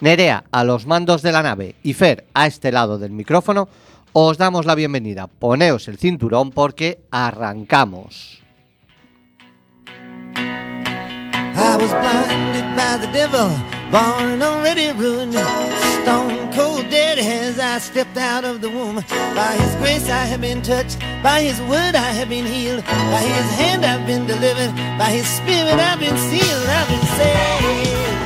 Nerea a los mandos de la nave y Fer a este lado del micrófono, os damos la bienvenida. Poneos el cinturón porque arrancamos. I was blinded by the devil, born already ruined, stone cold dead as I stepped out of the womb. By His grace I have been touched, by His word I have been healed, by His hand I've been delivered, by His Spirit I've been sealed, I've been saved.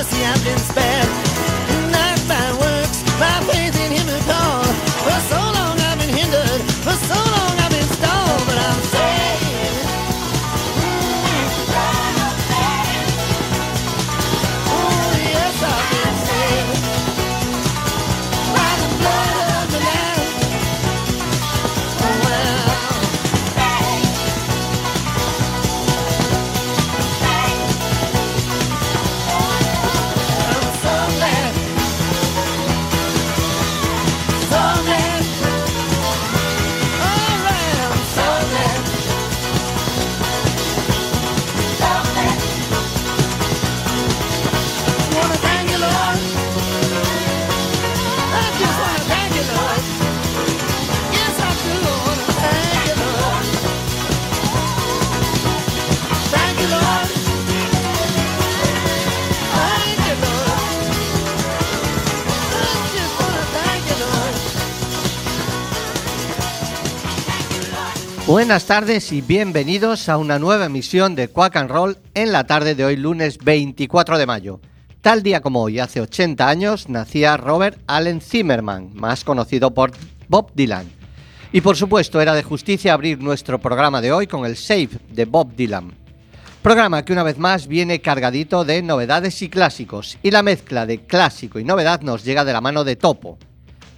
mercy I've been spared. Buenas tardes y bienvenidos a una nueva emisión de Quack and Roll en la tarde de hoy lunes 24 de mayo. Tal día como hoy, hace 80 años, nacía Robert Allen Zimmerman, más conocido por Bob Dylan. Y por supuesto era de justicia abrir nuestro programa de hoy con el Save de Bob Dylan. Programa que una vez más viene cargadito de novedades y clásicos, y la mezcla de clásico y novedad nos llega de la mano de Topo.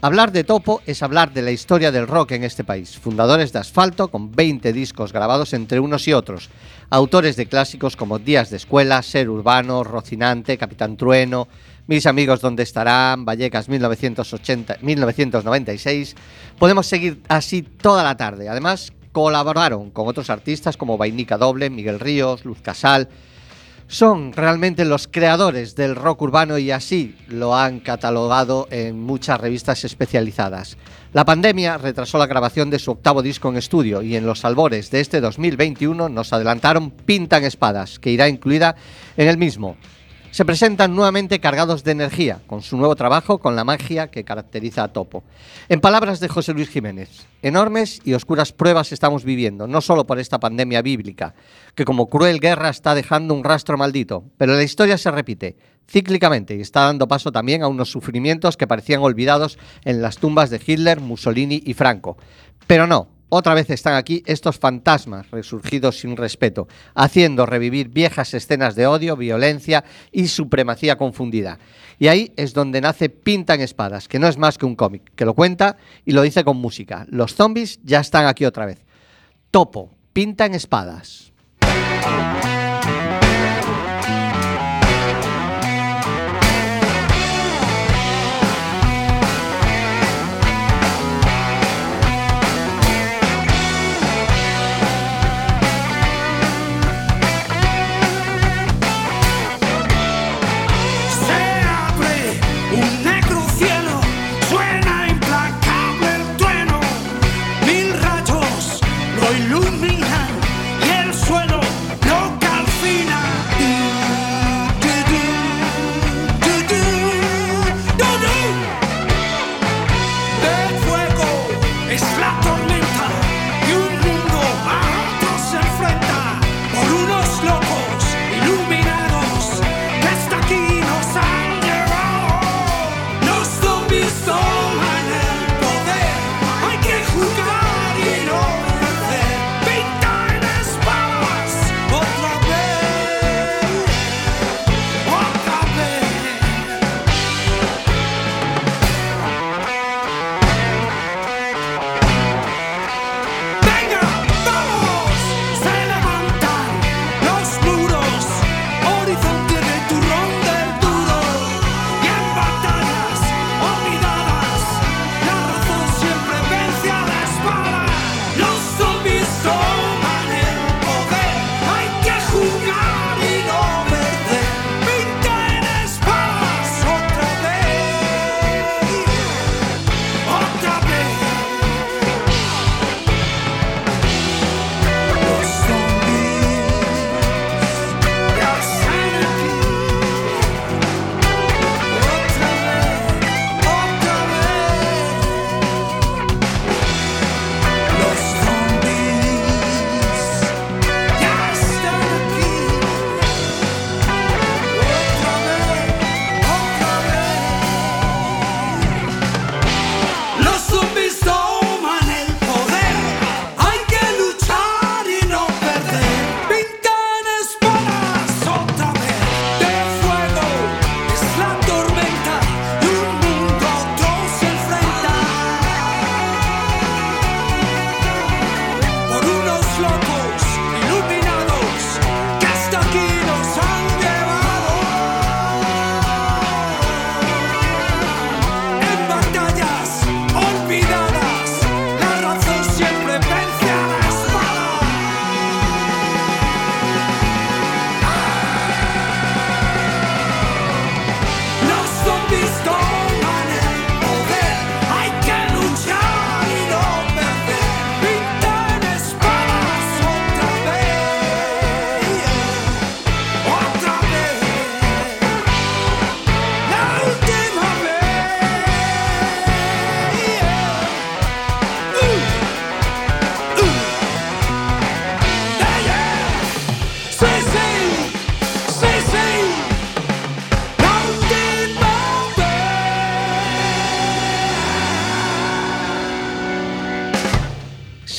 Hablar de Topo es hablar de la historia del rock en este país. Fundadores de Asfalto, con 20 discos grabados entre unos y otros. Autores de clásicos como Días de Escuela, Ser Urbano, Rocinante, Capitán Trueno, Mis Amigos Donde Estarán, Vallecas 1980, 1996. Podemos seguir así toda la tarde. Además, colaboraron con otros artistas como Vainica Doble, Miguel Ríos, Luz Casal, son realmente los creadores del rock urbano y así lo han catalogado en muchas revistas especializadas. La pandemia retrasó la grabación de su octavo disco en estudio y en los albores de este 2021 nos adelantaron Pintan Espadas, que irá incluida en el mismo se presentan nuevamente cargados de energía con su nuevo trabajo con la magia que caracteriza a Topo. En palabras de José Luis Jiménez, enormes y oscuras pruebas estamos viviendo, no solo por esta pandemia bíblica, que como cruel guerra está dejando un rastro maldito, pero la historia se repite cíclicamente y está dando paso también a unos sufrimientos que parecían olvidados en las tumbas de Hitler, Mussolini y Franco. Pero no, otra vez están aquí estos fantasmas resurgidos sin respeto, haciendo revivir viejas escenas de odio, violencia y supremacía confundida. Y ahí es donde nace Pintan Espadas, que no es más que un cómic, que lo cuenta y lo dice con música. Los zombies ya están aquí otra vez. Topo, Pintan Espadas.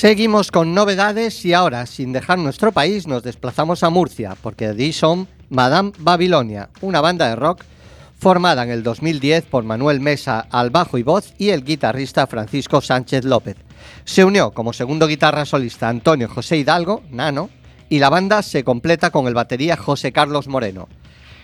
Seguimos con novedades y ahora, sin dejar nuestro país, nos desplazamos a Murcia, porque allí son Madame Babilonia, una banda de rock formada en el 2010 por Manuel Mesa al bajo y voz y el guitarrista Francisco Sánchez López. Se unió como segundo guitarra solista Antonio José Hidalgo, Nano, y la banda se completa con el batería José Carlos Moreno.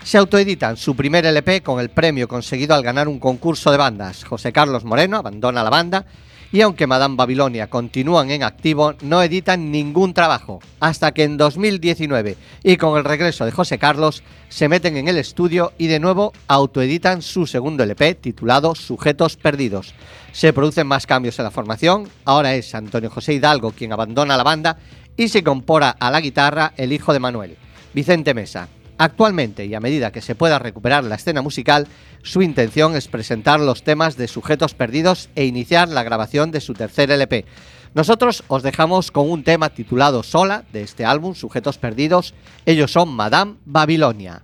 Se autoeditan su primer LP con el premio conseguido al ganar un concurso de bandas. José Carlos Moreno abandona la banda y aunque Madame Babilonia continúan en activo, no editan ningún trabajo, hasta que en 2019 y con el regreso de José Carlos se meten en el estudio y de nuevo autoeditan su segundo LP titulado Sujetos Perdidos. Se producen más cambios en la formación, ahora es Antonio José Hidalgo quien abandona la banda y se compora a la guitarra el hijo de Manuel, Vicente Mesa. Actualmente, y a medida que se pueda recuperar la escena musical, su intención es presentar los temas de Sujetos Perdidos e iniciar la grabación de su tercer LP. Nosotros os dejamos con un tema titulado Sola de este álbum, Sujetos Perdidos. Ellos son Madame Babilonia.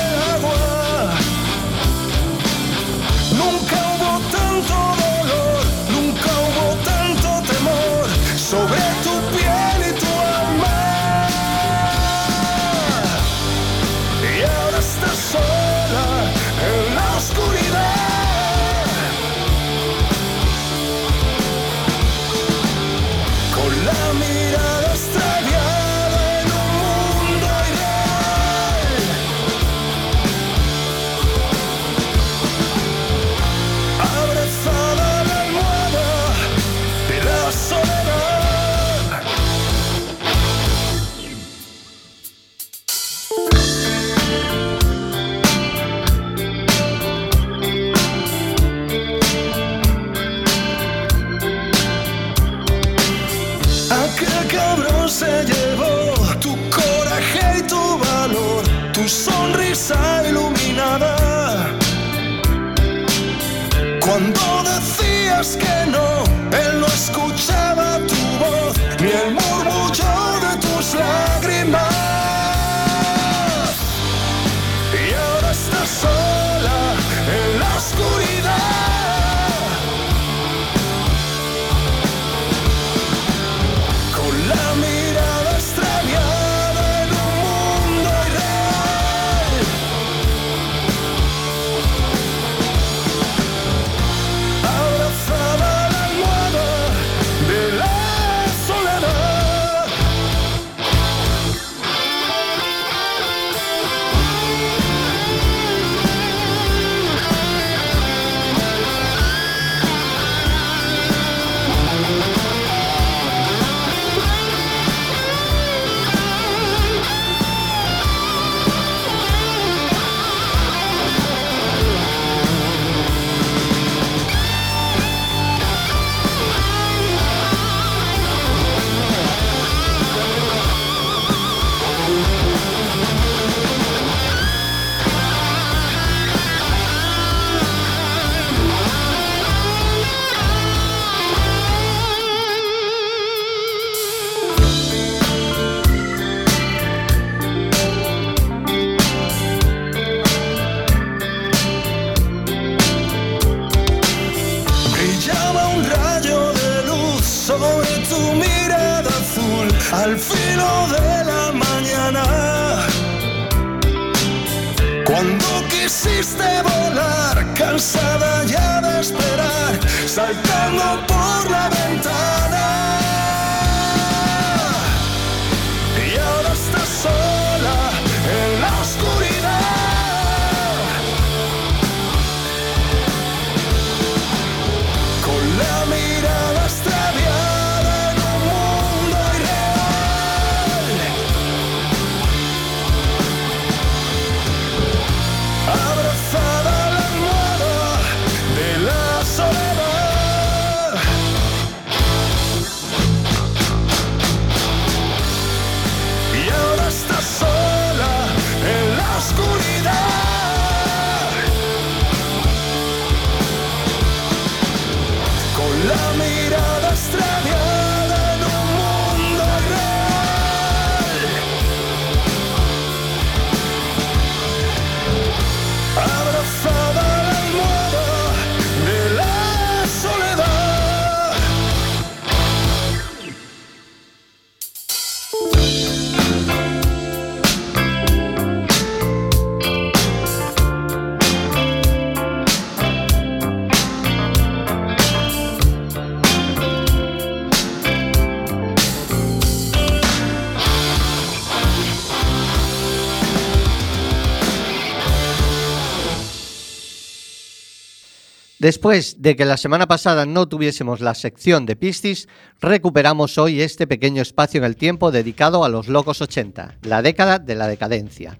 Después de que la semana pasada no tuviésemos la sección de Piscis, recuperamos hoy este pequeño espacio en el tiempo dedicado a los locos 80, la década de la decadencia.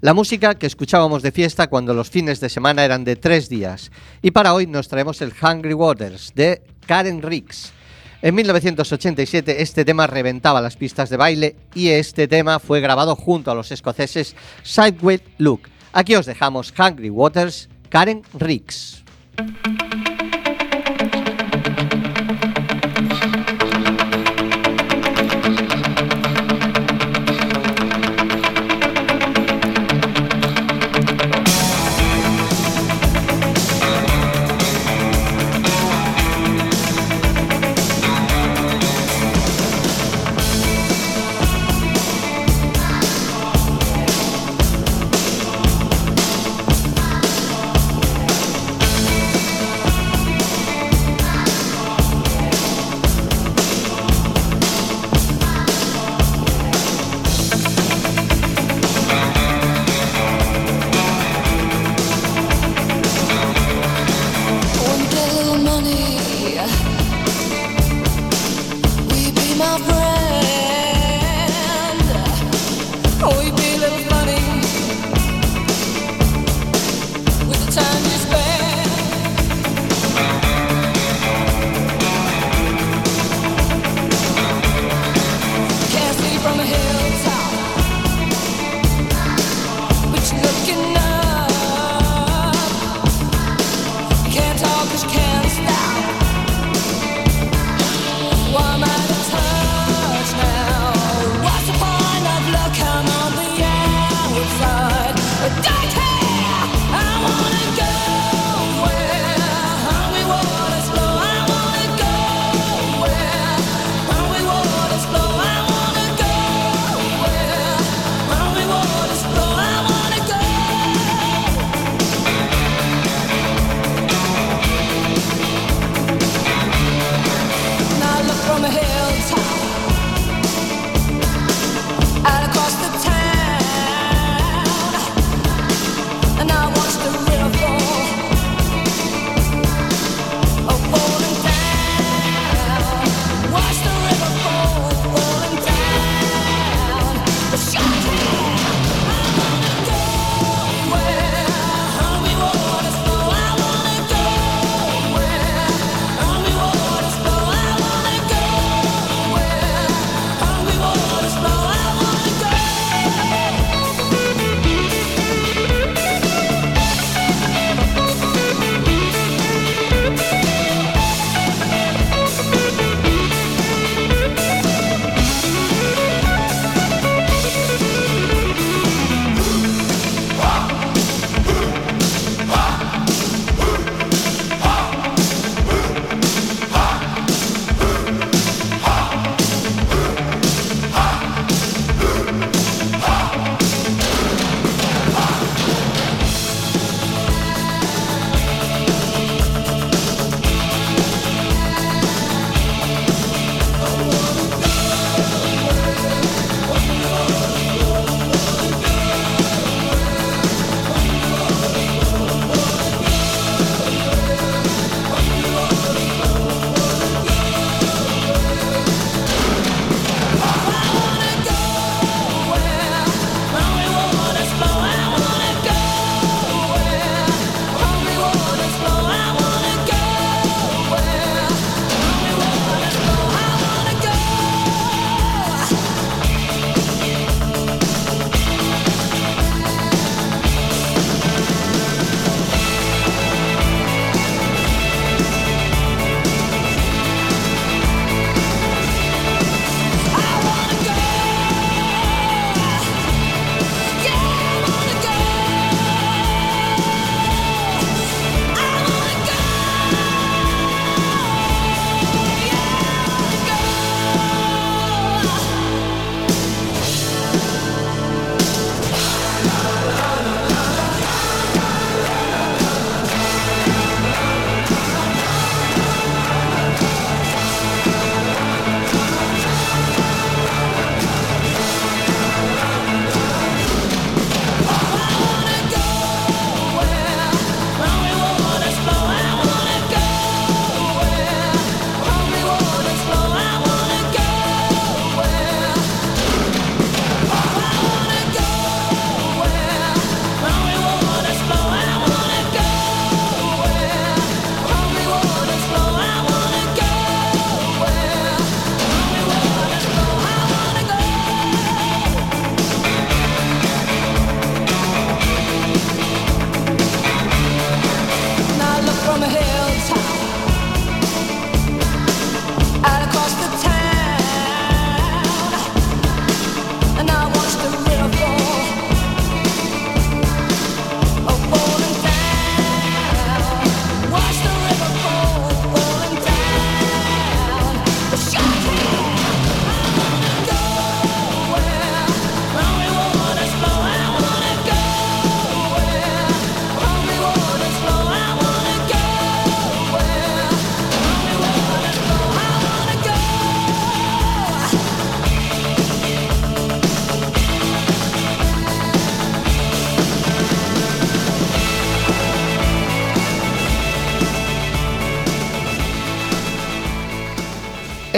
La música que escuchábamos de fiesta cuando los fines de semana eran de tres días. Y para hoy nos traemos el Hungry Waters de Karen Riggs. En 1987 este tema reventaba las pistas de baile y este tema fue grabado junto a los escoceses Sideways Look. Aquí os dejamos Hungry Waters, Karen Riggs. thank you.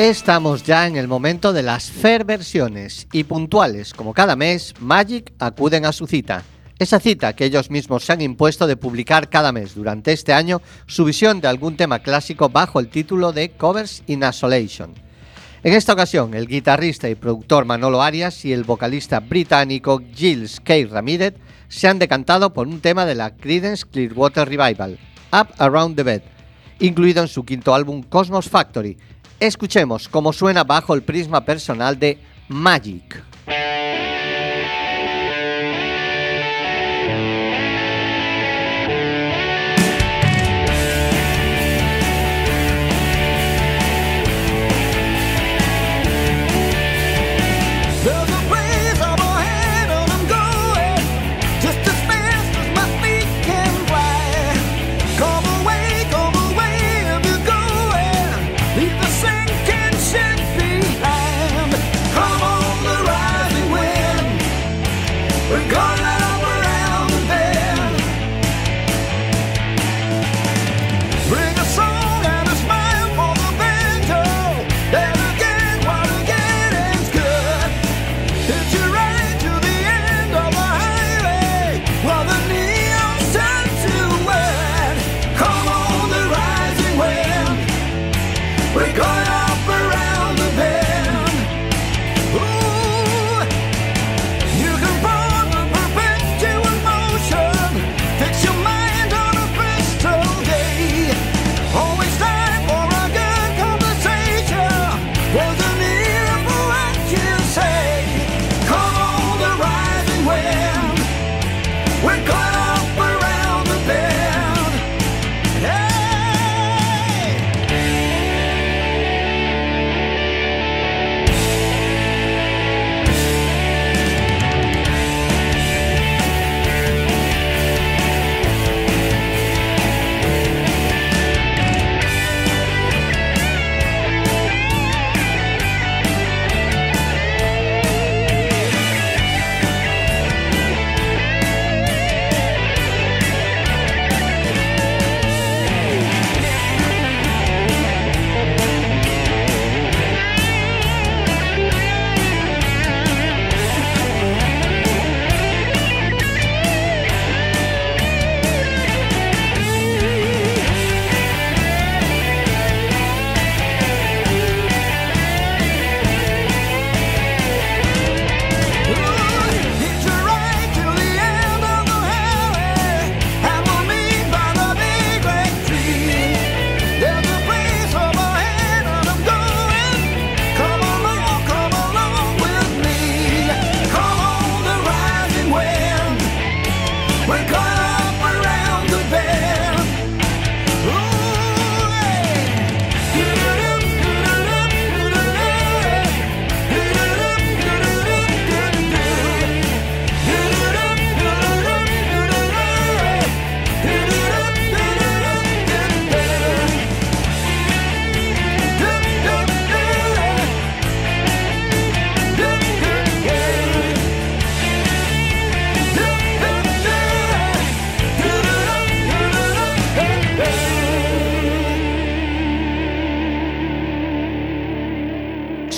Estamos ya en el momento de las fair versiones y puntuales, como cada mes, Magic acuden a su cita. Esa cita que ellos mismos se han impuesto de publicar cada mes durante este año su visión de algún tema clásico bajo el título de Covers in Isolation. En esta ocasión, el guitarrista y productor Manolo Arias y el vocalista británico Gilles K. Ramírez se han decantado por un tema de la Creedence Clearwater Revival, Up Around the Bed, incluido en su quinto álbum Cosmos Factory. Escuchemos cómo suena bajo el prisma personal de Magic.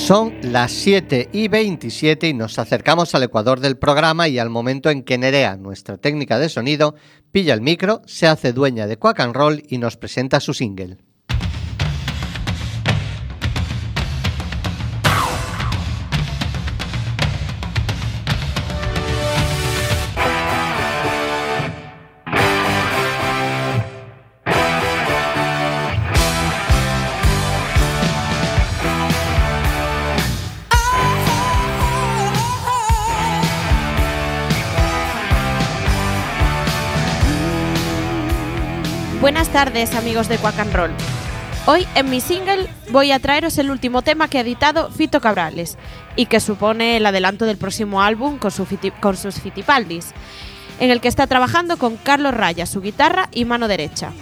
Son las 7 y 27 y nos acercamos al ecuador del programa y al momento en que Nerea, nuestra técnica de sonido, pilla el micro, se hace dueña de Quack and Roll y nos presenta su single. Tardes amigos de Quack and Roll. Hoy en mi single voy a traeros el último tema que ha editado Fito Cabrales y que supone el adelanto del próximo álbum con, sus Fitipaldis, en el que está trabajando con Carlos Raya, su guitarra y mano derecha.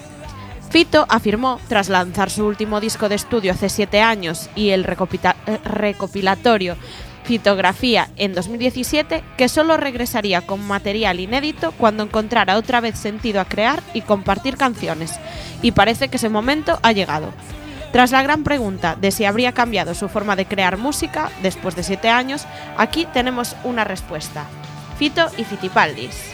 Fito afirmó, tras lanzar su último disco de estudio hace siete años y el eh, recopilatorio Fitografía en 2017, que solo regresaría con material inédito cuando encontrara otra vez sentido a crear y compartir canciones. Y parece que ese momento ha llegado. Tras la gran pregunta de si habría cambiado su forma de crear música después de siete años, aquí tenemos una respuesta. Fito y Fitipaldis.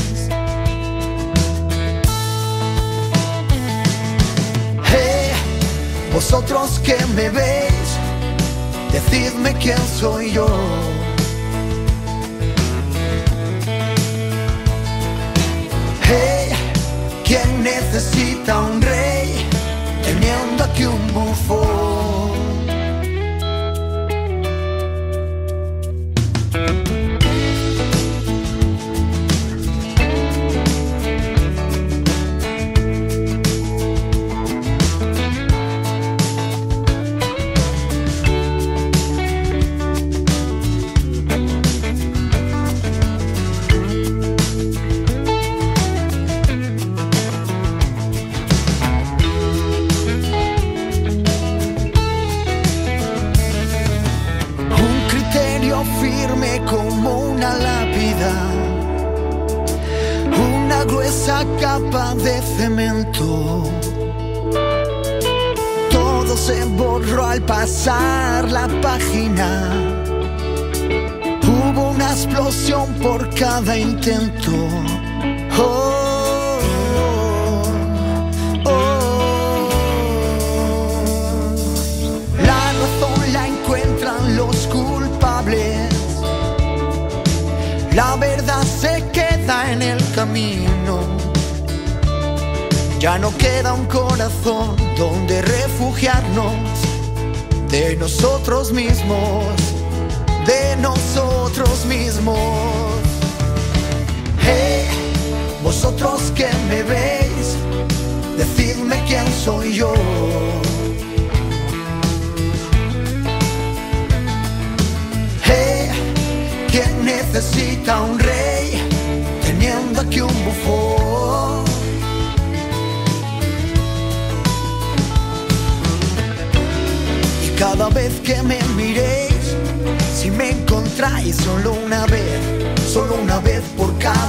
Vosotros que me veis, decidme quién soy yo. Hey, ¿quién necesita un rey teniendo aquí un bufón?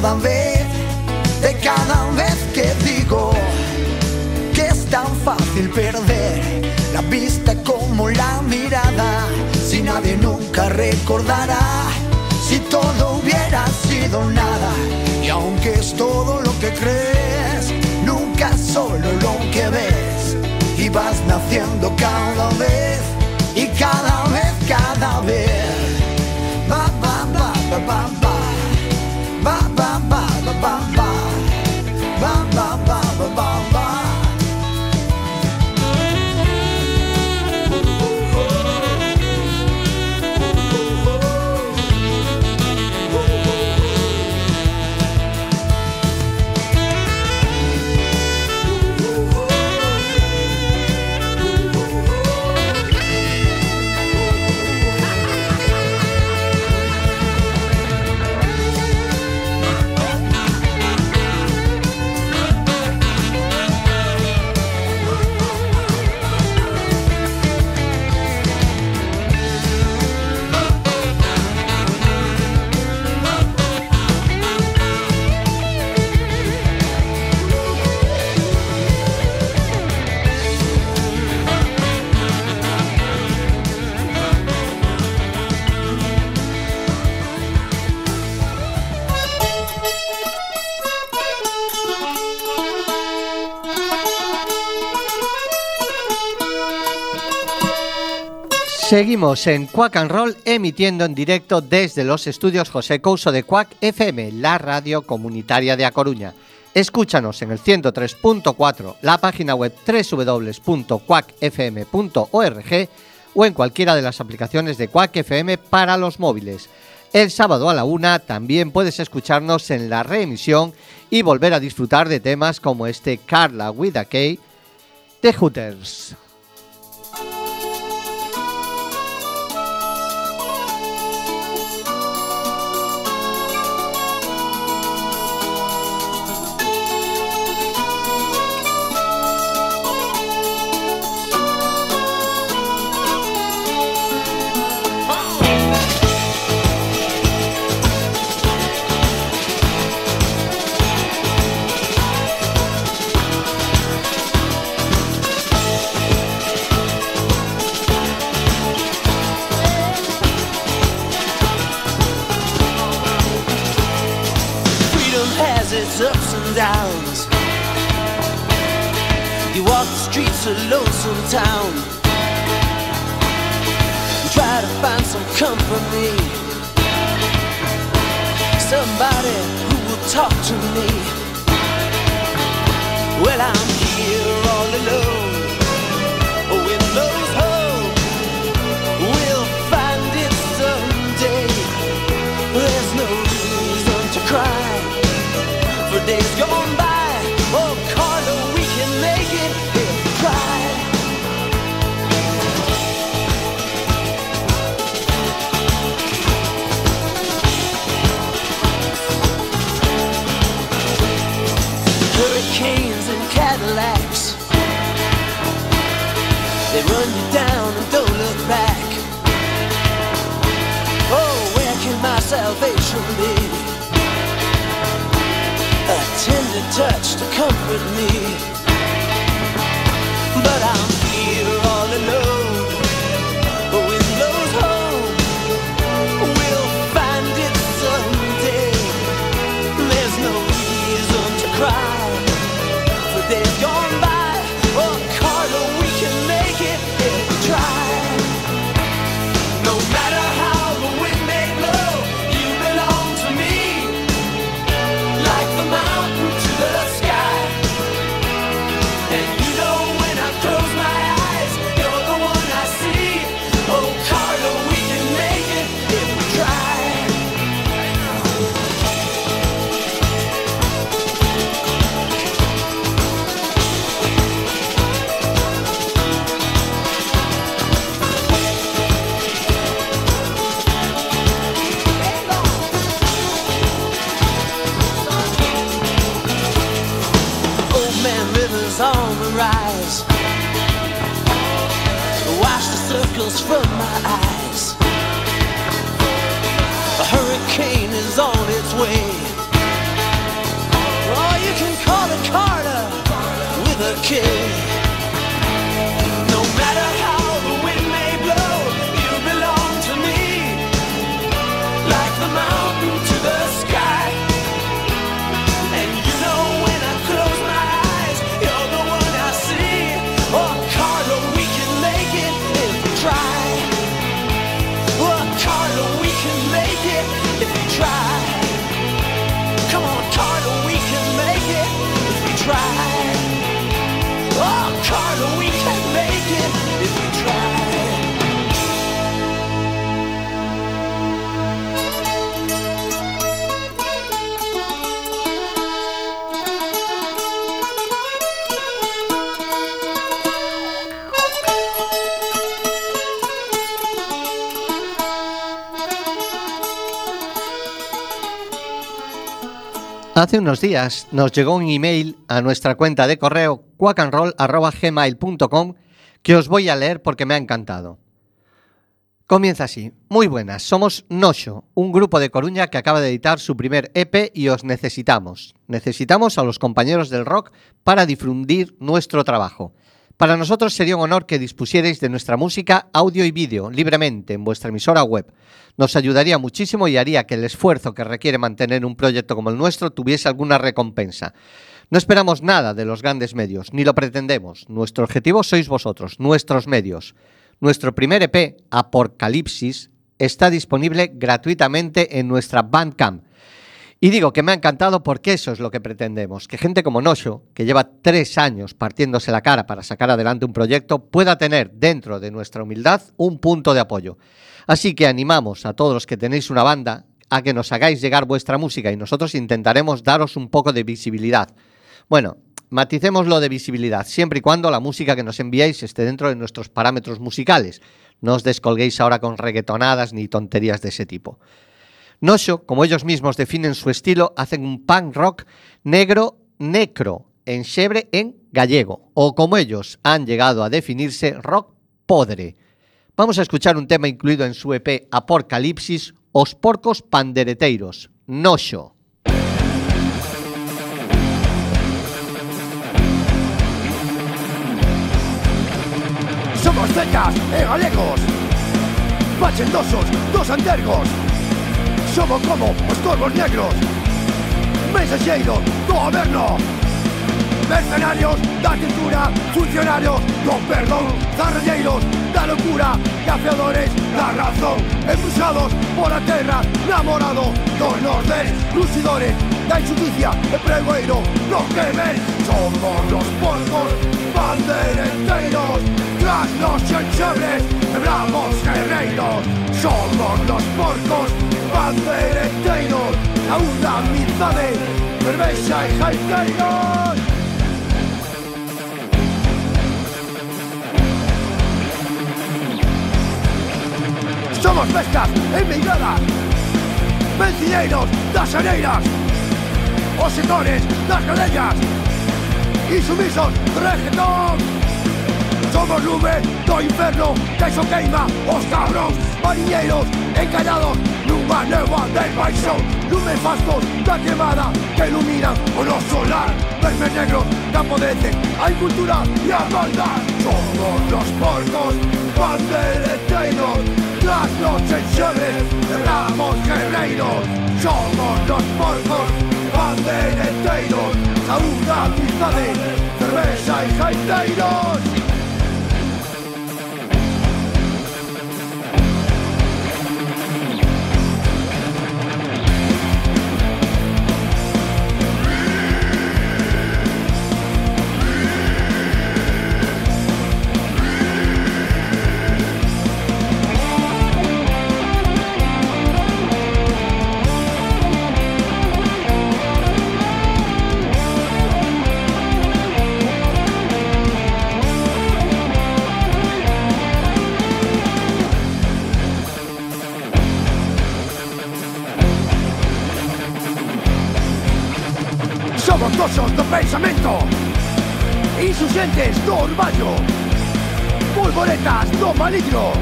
Cada vez, de cada vez que digo que es tan fácil perder la vista como la mirada, si nadie nunca recordará, si todo hubiera sido nada, y aunque es todo lo que crees, nunca solo lo que ves, y vas naciendo cada vez, y cada vez, cada vez. Ba, ba, ba. Ba, ba, ba, ba, Seguimos en Quack and Roll emitiendo en directo desde los estudios José Couso de Quack FM, la radio comunitaria de A Coruña. Escúchanos en el 103.4, la página web www.quackfm.org o en cualquiera de las aplicaciones de Quack FM para los móviles. El sábado a la una también puedes escucharnos en la reemisión y volver a disfrutar de temas como este Carla with a K de Hooters. Streets of lonesome town. Try to find some company. Somebody who will talk to me. Well, I'm here all alone. When those hope will find it someday. There's no reason to cry for days gone touch to comfort me. The from my eyes. A hurricane is on its way. Oh, you can call it Carter with a K. Hace unos días nos llegó un email a nuestra cuenta de correo quackandroll.gmail.com que os voy a leer porque me ha encantado. Comienza así. Muy buenas, somos Nosho, un grupo de Coruña que acaba de editar su primer EP y os necesitamos. Necesitamos a los compañeros del rock para difundir nuestro trabajo. Para nosotros sería un honor que dispusierais de nuestra música, audio y vídeo libremente en vuestra emisora web. Nos ayudaría muchísimo y haría que el esfuerzo que requiere mantener un proyecto como el nuestro tuviese alguna recompensa. No esperamos nada de los grandes medios, ni lo pretendemos. Nuestro objetivo sois vosotros, nuestros medios. Nuestro primer EP, Apocalipsis, está disponible gratuitamente en nuestra Bandcamp. Y digo que me ha encantado porque eso es lo que pretendemos, que gente como Nosho, que lleva tres años partiéndose la cara para sacar adelante un proyecto, pueda tener dentro de nuestra humildad un punto de apoyo. Así que animamos a todos los que tenéis una banda a que nos hagáis llegar vuestra música y nosotros intentaremos daros un poco de visibilidad. Bueno, maticemos lo de visibilidad, siempre y cuando la música que nos enviáis esté dentro de nuestros parámetros musicales. No os descolguéis ahora con reggaetonadas ni tonterías de ese tipo. Nosho, como ellos mismos definen su estilo, hacen un punk rock negro necro en xebre en gallego, o como ellos han llegado a definirse, rock podre. Vamos a escuchar un tema incluido en su EP Apocalipsis, Os Porcos Pandereteiros, Nosho. Somos cecas e galegos, machendosos, dos antergos, Somos como os corvos negros Mensaxeiros do goberno Mercenarios da cintura Funcionarios do perdón Zarrelleiros da locura Cafeadores da razón. Empuxados pola terra Namorado dos nordés Lucidores da injusticia E pregoeiro nos que ven. Somos los porcos Bandereteiros Tras los enchebres Bravos guerreiros Somos los porcos Bandereteiros A unha amizade Cervexa e jaiteiros Somos pescas emigradas Vencieiros das areiras Os sectores das gadellas Insumisos de reggaetón Somos lume do inferno Que iso queima os cabróns Mariñeiros encallados Nunha neva de paixón Lumes fastos da quemada Que iluminan o noso lar Vermes negros que apodrecen A incultura e a maldad. Somos los porcos Bandereteiros Las noches xebres Ramos guerreiros Somos los porcos Bandereteiros Saúde, amizade Cerveza e jaiteiros Preguizosos do pensamento. Insurgentes do orballo Polvoretas do maligno.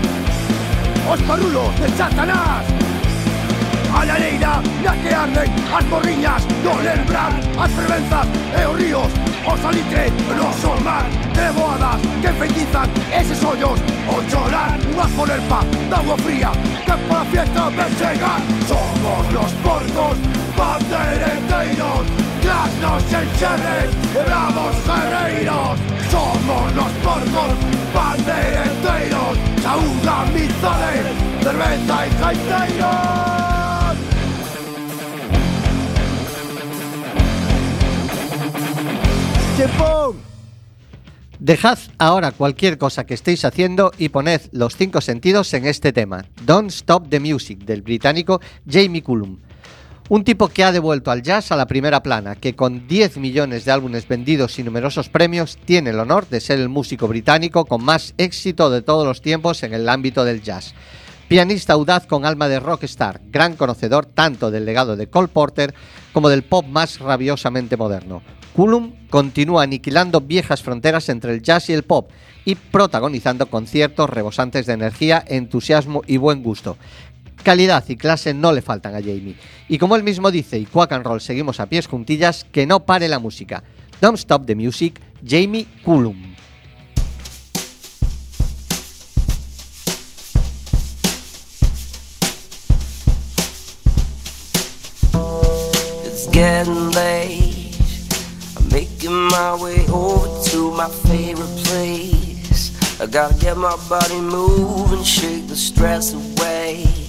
Os parrulos de Satanás. A lareira na que arden as morriñas do lembrar As fervenzas e os ríos O salitre no sol mar. Treboadas que feitizan eses ollos O chorar unha polerpa da agua fría Que para a fiesta ven chegar Somos los porcos bandereteiros Bravos guerreiros Somos los porcos bandereteiros Saúde, amizade, cerveza e jaiteiros. Dejad ahora cualquier cosa que estéis haciendo y poned los cinco sentidos en este tema, Don't Stop the Music, del británico Jamie Cullum. Un tipo que ha devuelto al jazz a la primera plana, que con 10 millones de álbumes vendidos y numerosos premios tiene el honor de ser el músico británico con más éxito de todos los tiempos en el ámbito del jazz. Pianista audaz con alma de rockstar, gran conocedor tanto del legado de Cole Porter como del pop más rabiosamente moderno. Cullum continúa aniquilando viejas fronteras entre el jazz y el pop y protagonizando conciertos rebosantes de energía, entusiasmo y buen gusto. Calidad y clase no le faltan a Jamie. Y como él mismo dice, y Quack and Roll seguimos a pies juntillas, que no pare la música. Don't stop the music, Jamie Cullum. It's getting late. I'm making my way over to my favorite place. I gotta get my body moving, shake the stress away.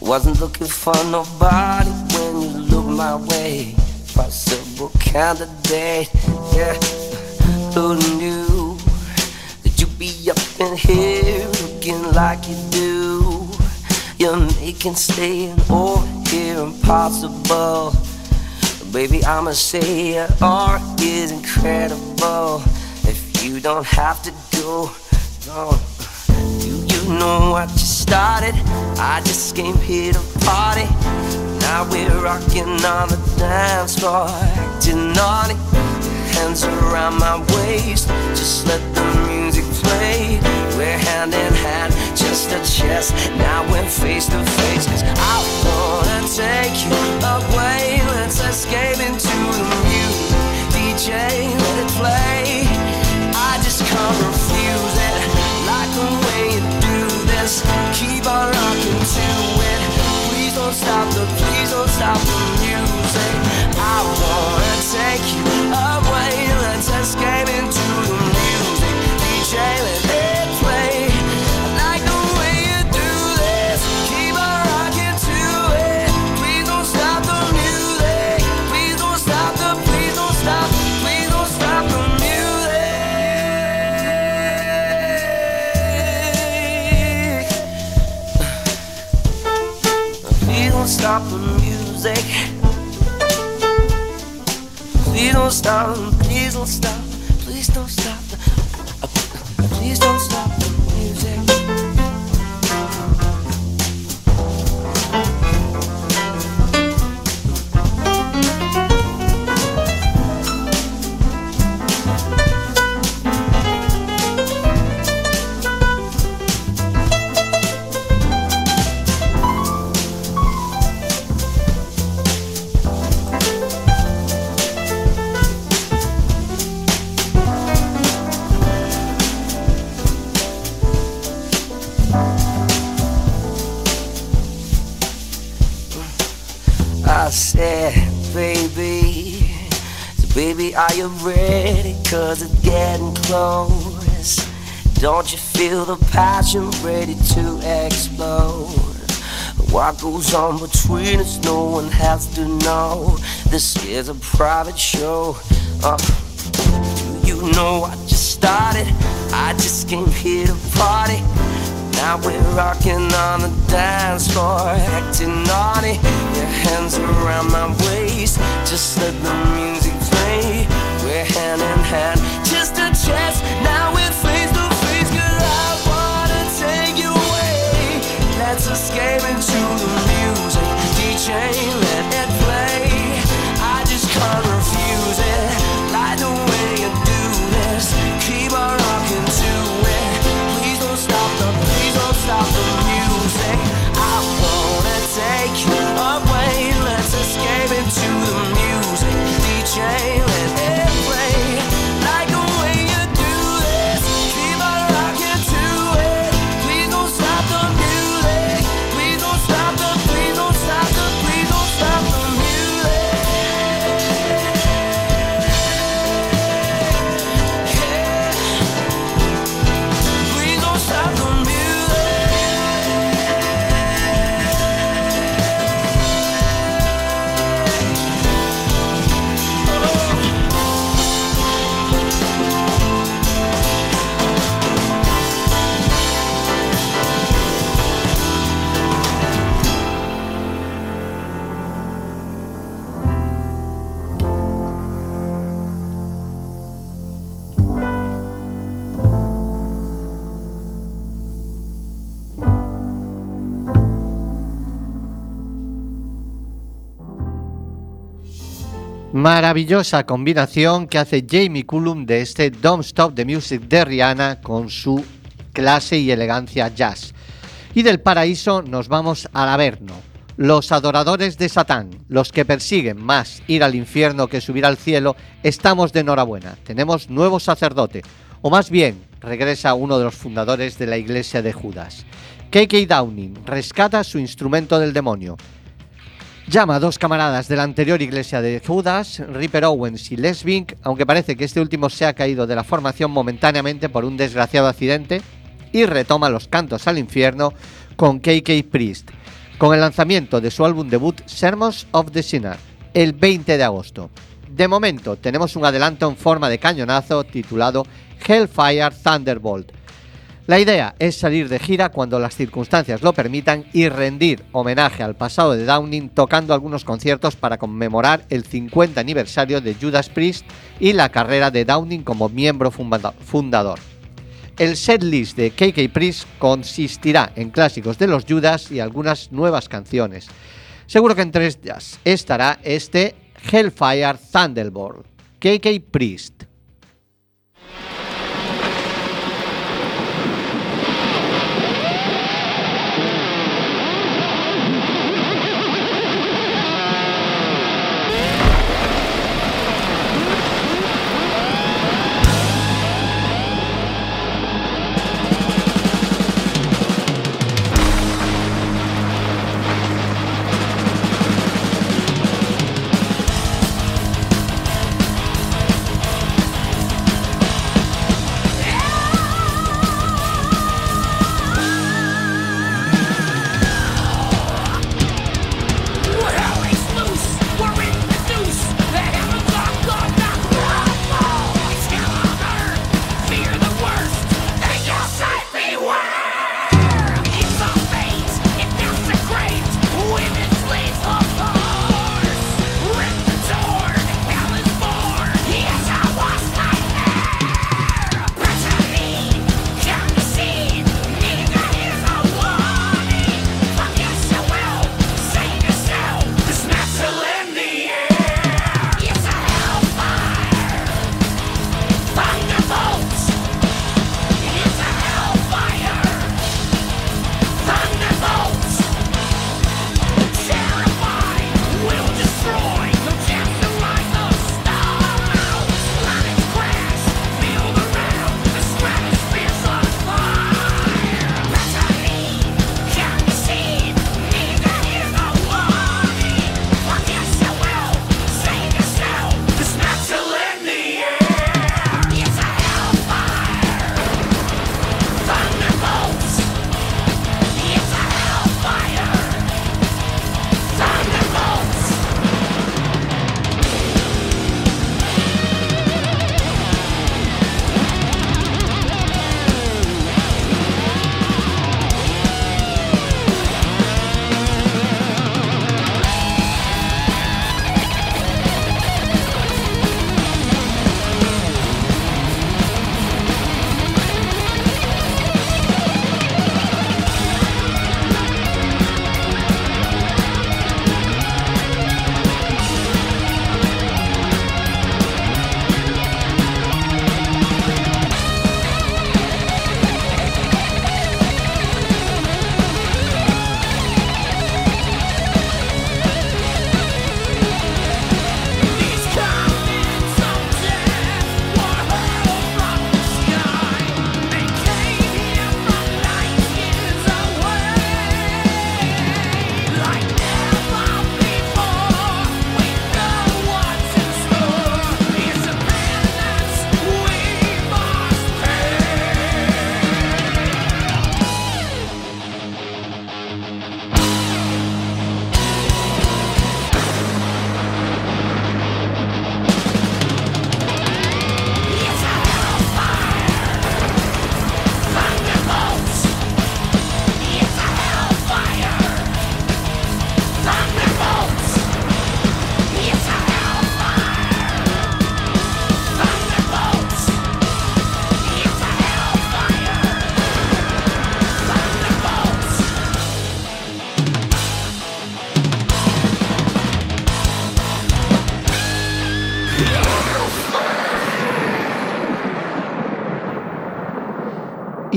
Wasn't looking for nobody when you look my way. Possible candidate, yeah. Who knew that you'd be up in here looking like you do? You're making staying over here impossible. Baby, I'ma say your art is incredible. If you don't have to go, no. Know what you started? I just came here to party. Now we're rocking on the dance floor, acting naughty. Hands around my waist, just let the music play. We're hand in hand, just a chest. Now we're face to face, cause I wanna take you away. Let's escape into the music. DJ, do. Keep on rocking to it. Please don't stop the, please don't stop the music. I wanna take you away. Let's escape into music. Please don't stop, you ready? Cause it's getting close. Don't you feel the passion ready to explode? What goes on between us, no one has to know. This is a private show. Uh, you know I just started. I just came here to party. Now we're rocking on the dance floor, acting naughty. Your hands around my waist, just let the music. We're hand in hand, just a chance. Now we're face to face, girl. I wanna take you away. Let's escape into the music. DJ, let it play. I just can't refuse it. Like the way you do this. Keep on rocking to it. Please don't stop the, please don't stop the Maravillosa combinación que hace Jamie Cullum de este Don't Stop the Music de Rihanna con su clase y elegancia jazz. Y del paraíso nos vamos al Averno. Los adoradores de Satán, los que persiguen más ir al infierno que subir al cielo, estamos de enhorabuena. Tenemos nuevo sacerdote, o más bien, regresa uno de los fundadores de la iglesia de Judas. KK Downing rescata su instrumento del demonio. Llama a dos camaradas de la anterior iglesia de Judas, Ripper Owens y Les Vink, aunque parece que este último se ha caído de la formación momentáneamente por un desgraciado accidente, y retoma los cantos al infierno con KK Priest, con el lanzamiento de su álbum debut Sermons of the Sinner, el 20 de agosto. De momento tenemos un adelanto en forma de cañonazo titulado Hellfire Thunderbolt, la idea es salir de gira cuando las circunstancias lo permitan y rendir homenaje al pasado de Downing tocando algunos conciertos para conmemorar el 50 aniversario de Judas Priest y la carrera de Downing como miembro funda- fundador. El setlist de KK Priest consistirá en clásicos de los Judas y algunas nuevas canciones. Seguro que entre ellas estará este Hellfire Thunderbolt, KK Priest.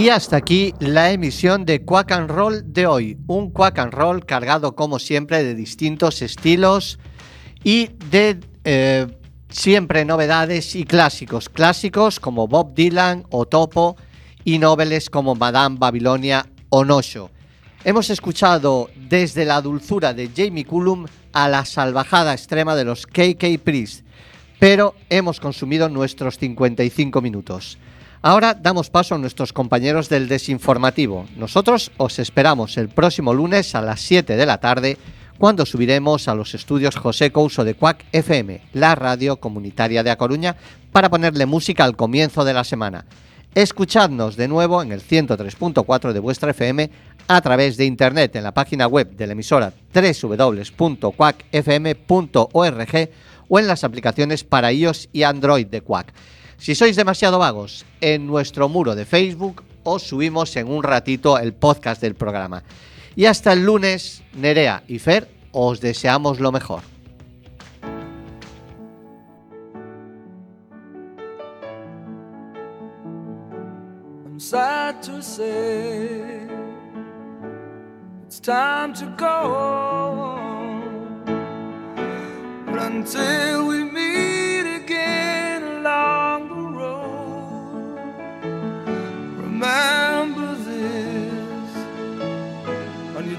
Y hasta aquí la emisión de Quack and Roll de hoy. Un Quack and Roll cargado como siempre de distintos estilos y de eh, siempre novedades y clásicos. Clásicos como Bob Dylan o Topo y noveles como Madame Babilonia o Nosho. Hemos escuchado desde la dulzura de Jamie Cullum a la salvajada extrema de los KK Priest, pero hemos consumido nuestros 55 minutos. Ahora damos paso a nuestros compañeros del desinformativo. Nosotros os esperamos el próximo lunes a las 7 de la tarde cuando subiremos a los estudios José Couso de Cuac FM, la radio comunitaria de A Coruña, para ponerle música al comienzo de la semana. Escuchadnos de nuevo en el 103.4 de vuestra FM a través de internet en la página web de la emisora www.quackfm.org o en las aplicaciones para iOS y Android de Quack. Si sois demasiado vagos, en nuestro muro de Facebook os subimos en un ratito el podcast del programa. Y hasta el lunes, Nerea y Fer, os deseamos lo mejor.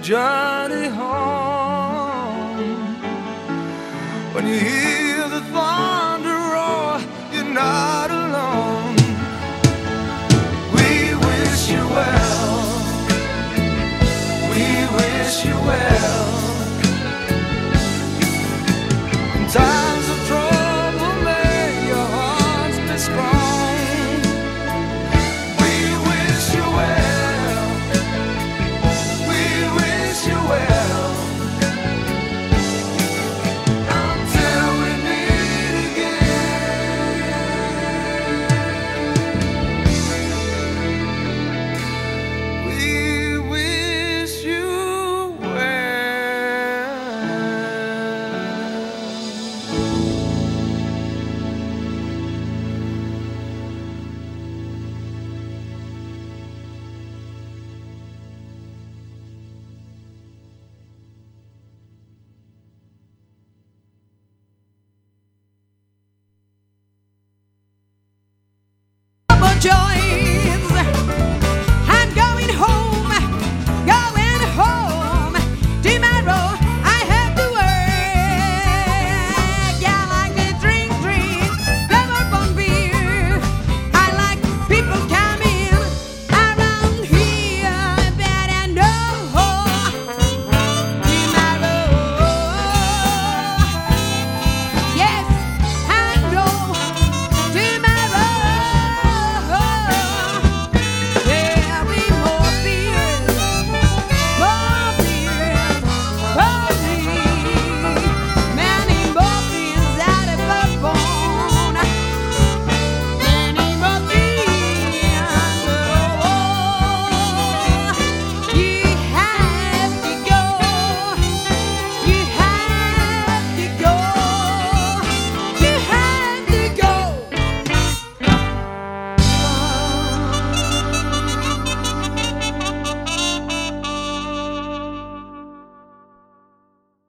Journey home. When you hear the thunder roar, you're not alone. We wish you well. We wish you well. In